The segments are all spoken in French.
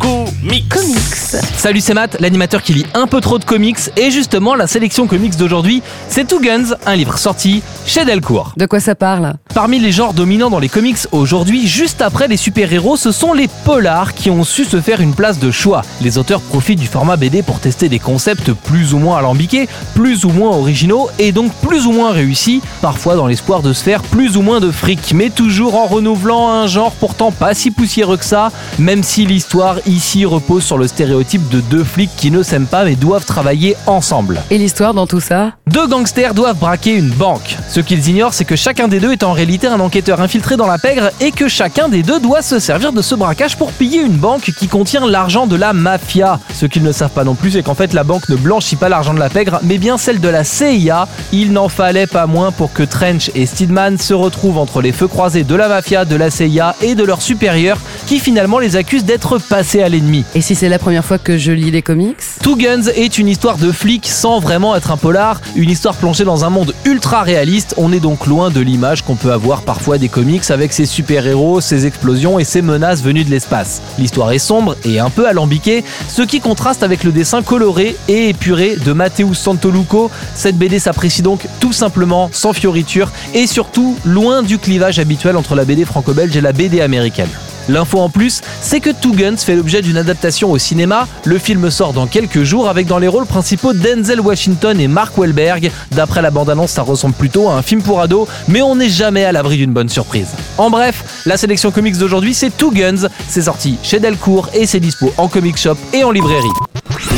Comics. Comics. Salut, c'est Matt, l'animateur qui lit un peu trop de comics. Et justement, la sélection comics d'aujourd'hui, c'est Two Guns, un livre sorti chez Delcourt. De quoi ça parle Parmi les genres dominants dans les comics aujourd'hui, juste après les super-héros, ce sont les polars qui ont su se faire une place de choix. Les auteurs profitent du format BD pour tester des concepts plus ou moins alambiqués, plus ou moins originaux et donc plus ou moins réussis, parfois dans l'espoir de se faire plus ou moins de fric, mais toujours en renouvelant un genre pourtant pas si poussiéreux que ça, même si l'histoire ici repose sur le stéréotype de deux flics qui ne s'aiment pas mais doivent travailler ensemble. Et l'histoire dans tout ça Deux gangsters doivent braquer une banque. Ce qu'ils ignorent, c'est que chacun des deux est en réalité un enquêteur infiltré dans la pègre et que chacun des deux doit se servir de ce braquage pour piller une banque qui contient l'argent de la mafia. Ce qu'ils ne savent pas non plus, c'est qu'en fait la banque ne blanchit pas l'argent de la pègre, mais bien celle de la CIA. Il n'en fallait pas moins pour que Trench et Steedman se retrouvent entre les feux croisés de la mafia, de la CIA et de leurs supérieurs, qui finalement les accusent d'être passés à l'ennemi. Et si c'est la première fois que je lis les comics Two Guns est une histoire de flic sans vraiment être un polar, une histoire plongée dans un monde ultra réaliste. On est donc loin de l'image qu'on peut avoir parfois des comics avec ses super-héros, ses explosions et ses menaces venues de l'espace. L'histoire est sombre et un peu alambiquée, ce qui contraste avec le dessin coloré et épuré de Matteo Santoluco. Cette BD s'apprécie donc tout simplement sans fioriture et surtout loin du clivage habituel entre la BD franco-belge et la BD américaine. L'info en plus, c'est que Two Guns fait l'objet d'une adaptation au cinéma. Le film sort dans quelques jours avec dans les rôles principaux Denzel Washington et Mark Wahlberg. D'après la bande-annonce, ça ressemble plutôt à un film pour ados, mais on n'est jamais à l'abri d'une bonne surprise. En bref, la sélection comics d'aujourd'hui, c'est Two Guns. C'est sorti chez Delcourt et c'est dispo en comic shop et en librairie.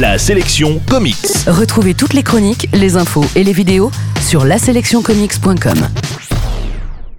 La sélection comics. Retrouvez toutes les chroniques, les infos et les vidéos sur laselectioncomics.com.